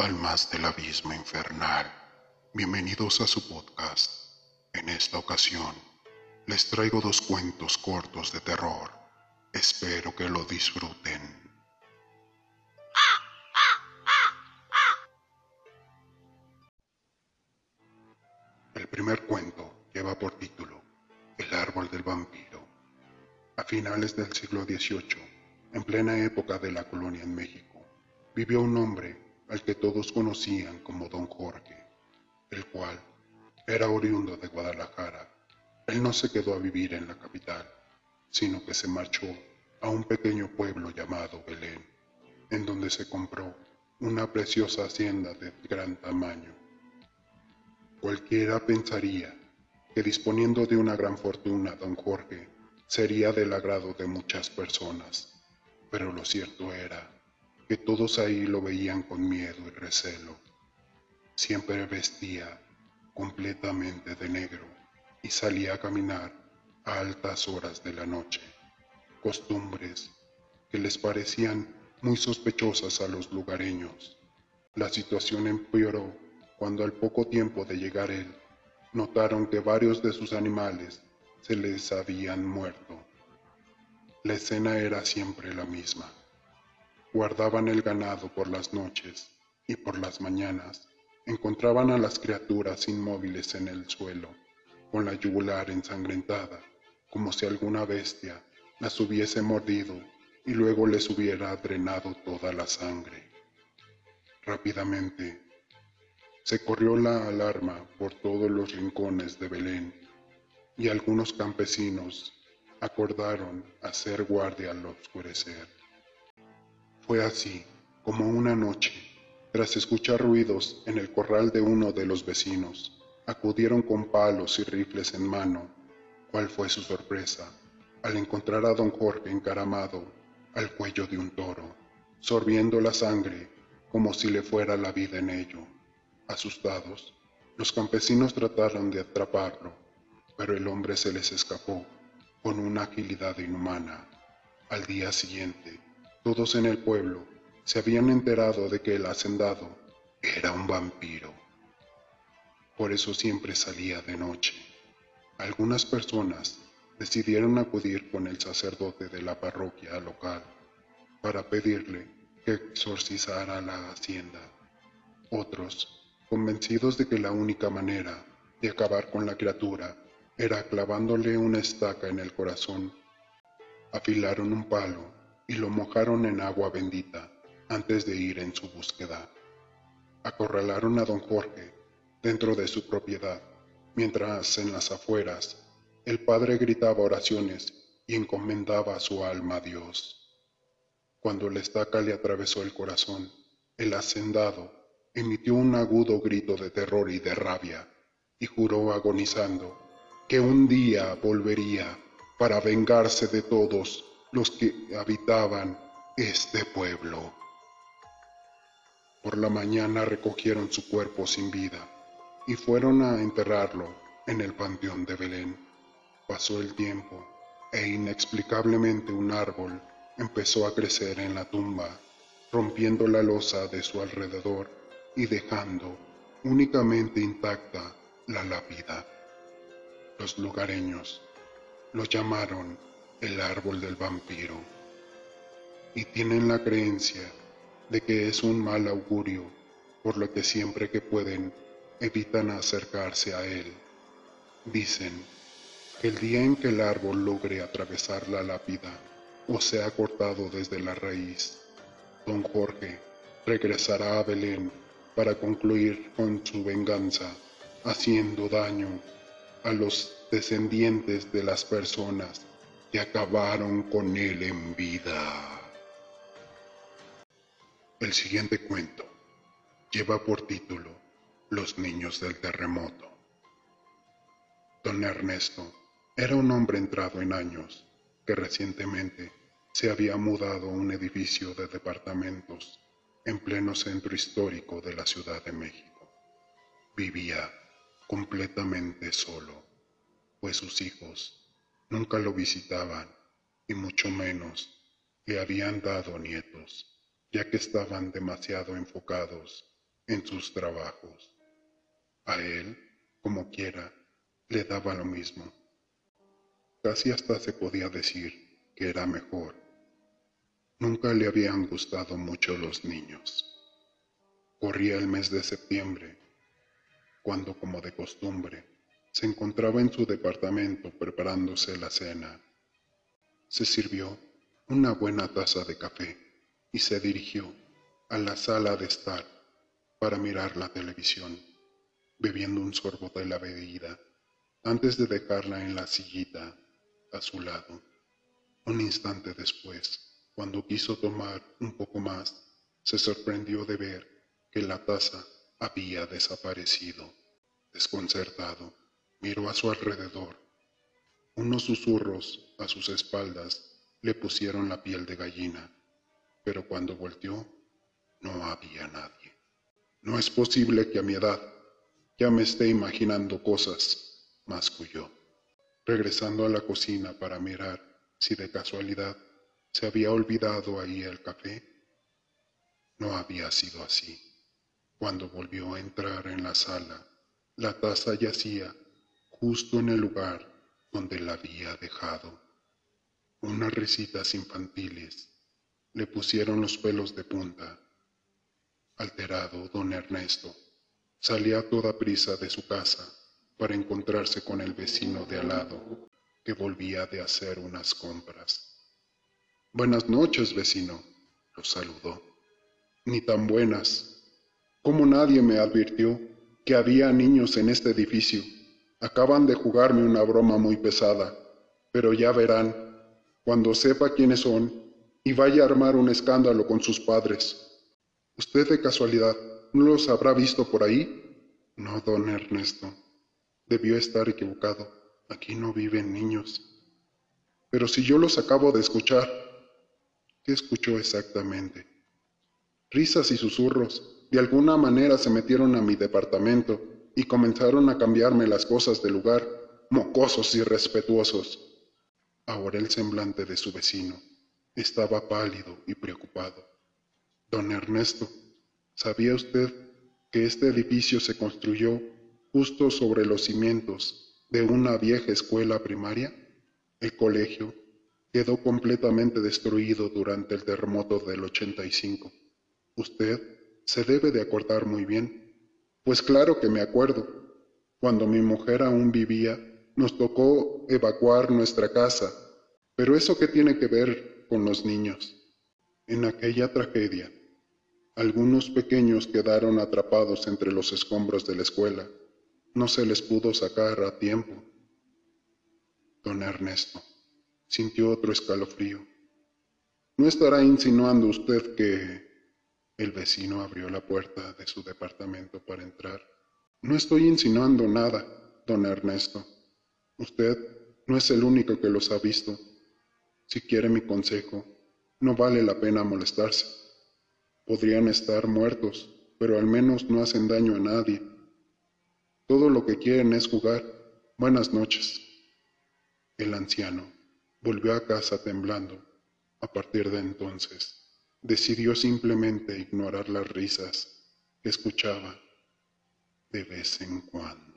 Almas del Abismo Infernal. Bienvenidos a su podcast. En esta ocasión, les traigo dos cuentos cortos de terror. Espero que lo disfruten. El primer cuento lleva por título El árbol del vampiro. A finales del siglo XVIII, en plena época de la colonia en México, vivió un hombre al que todos conocían como don Jorge, el cual era oriundo de Guadalajara. Él no se quedó a vivir en la capital, sino que se marchó a un pequeño pueblo llamado Belén, en donde se compró una preciosa hacienda de gran tamaño. Cualquiera pensaría que disponiendo de una gran fortuna don Jorge sería del agrado de muchas personas, pero lo cierto era que todos ahí lo veían con miedo y recelo. Siempre vestía completamente de negro y salía a caminar a altas horas de la noche, costumbres que les parecían muy sospechosas a los lugareños. La situación empeoró cuando al poco tiempo de llegar él, notaron que varios de sus animales se les habían muerto. La escena era siempre la misma guardaban el ganado por las noches y por las mañanas encontraban a las criaturas inmóviles en el suelo, con la yugular ensangrentada, como si alguna bestia las hubiese mordido y luego les hubiera drenado toda la sangre. Rápidamente se corrió la alarma por todos los rincones de Belén y algunos campesinos acordaron hacer guardia al oscurecer. Fue así como una noche, tras escuchar ruidos en el corral de uno de los vecinos, acudieron con palos y rifles en mano. ¿Cuál fue su sorpresa al encontrar a don Jorge encaramado al cuello de un toro, sorbiendo la sangre como si le fuera la vida en ello? Asustados, los campesinos trataron de atraparlo, pero el hombre se les escapó con una agilidad inhumana. Al día siguiente, todos en el pueblo se habían enterado de que el hacendado era un vampiro. Por eso siempre salía de noche. Algunas personas decidieron acudir con el sacerdote de la parroquia local para pedirle que exorcizara la hacienda. Otros, convencidos de que la única manera de acabar con la criatura era clavándole una estaca en el corazón, afilaron un palo y lo mojaron en agua bendita antes de ir en su búsqueda. Acorralaron a don Jorge dentro de su propiedad, mientras en las afueras el padre gritaba oraciones y encomendaba su alma a Dios. Cuando la estaca le atravesó el corazón, el hacendado emitió un agudo grito de terror y de rabia y juró agonizando que un día volvería para vengarse de todos los que habitaban este pueblo. Por la mañana recogieron su cuerpo sin vida y fueron a enterrarlo en el panteón de Belén. Pasó el tiempo e inexplicablemente un árbol empezó a crecer en la tumba, rompiendo la losa de su alrededor y dejando únicamente intacta la lápida. Los lugareños lo llamaron el árbol del vampiro y tienen la creencia de que es un mal augurio, por lo que siempre que pueden evitan acercarse a él. Dicen que el día en que el árbol logre atravesar la lápida o sea cortado desde la raíz, don Jorge regresará a Belén para concluir con su venganza, haciendo daño a los descendientes de las personas que acabaron con él en vida. El siguiente cuento lleva por título Los niños del terremoto. Don Ernesto era un hombre entrado en años que recientemente se había mudado a un edificio de departamentos en pleno centro histórico de la Ciudad de México. Vivía completamente solo, pues sus hijos nunca lo visitaban y mucho menos le habían dado nietos, ya que estaban demasiado enfocados en sus trabajos. A él, como quiera, le daba lo mismo. Casi hasta se podía decir que era mejor. Nunca le habían gustado mucho los niños. Corría el mes de septiembre, cuando, como de costumbre, se encontraba en su departamento preparándose la cena. Se sirvió una buena taza de café y se dirigió a la sala de estar para mirar la televisión, bebiendo un sorbo de la bebida antes de dejarla en la sillita a su lado. Un instante después, cuando quiso tomar un poco más, se sorprendió de ver que la taza había desaparecido. Desconcertado, miró a su alrededor. Unos susurros a sus espaldas le pusieron la piel de gallina, pero cuando volteó no había nadie. No es posible que a mi edad ya me esté imaginando cosas, masculló, regresando a la cocina para mirar si de casualidad se había olvidado ahí el café. No había sido así. Cuando volvió a entrar en la sala, la taza yacía justo en el lugar donde la había dejado. Unas risitas infantiles le pusieron los pelos de punta Alterado, don Ernesto salía a toda prisa de su casa para encontrarse con el vecino de al lado, que volvía de hacer unas compras. Buenas noches, vecino, lo saludó. Ni tan buenas. Como nadie me advirtió que había niños en este edificio. Acaban de jugarme una broma muy pesada, pero ya verán, cuando sepa quiénes son y vaya a armar un escándalo con sus padres. ¿Usted de casualidad no los habrá visto por ahí? No, don Ernesto. Debió estar equivocado. Aquí no viven niños. Pero si yo los acabo de escuchar, ¿qué escuchó exactamente? Risas y susurros de alguna manera se metieron a mi departamento y comenzaron a cambiarme las cosas del lugar, mocosos y respetuosos. Ahora el semblante de su vecino estaba pálido y preocupado. Don Ernesto, ¿sabía usted que este edificio se construyó justo sobre los cimientos de una vieja escuela primaria? El colegio quedó completamente destruido durante el terremoto del 85. Usted se debe de acordar muy bien. Pues claro que me acuerdo. Cuando mi mujer aún vivía, nos tocó evacuar nuestra casa. Pero eso qué tiene que ver con los niños. En aquella tragedia, algunos pequeños quedaron atrapados entre los escombros de la escuela. No se les pudo sacar a tiempo. Don Ernesto sintió otro escalofrío. ¿No estará insinuando usted que... El vecino abrió la puerta de su departamento para entrar. No estoy insinuando nada, don Ernesto. Usted no es el único que los ha visto. Si quiere mi consejo, no vale la pena molestarse. Podrían estar muertos, pero al menos no hacen daño a nadie. Todo lo que quieren es jugar. Buenas noches. El anciano volvió a casa temblando. A partir de entonces, decidió simplemente ignorar las risas que escuchaba de vez en cuando.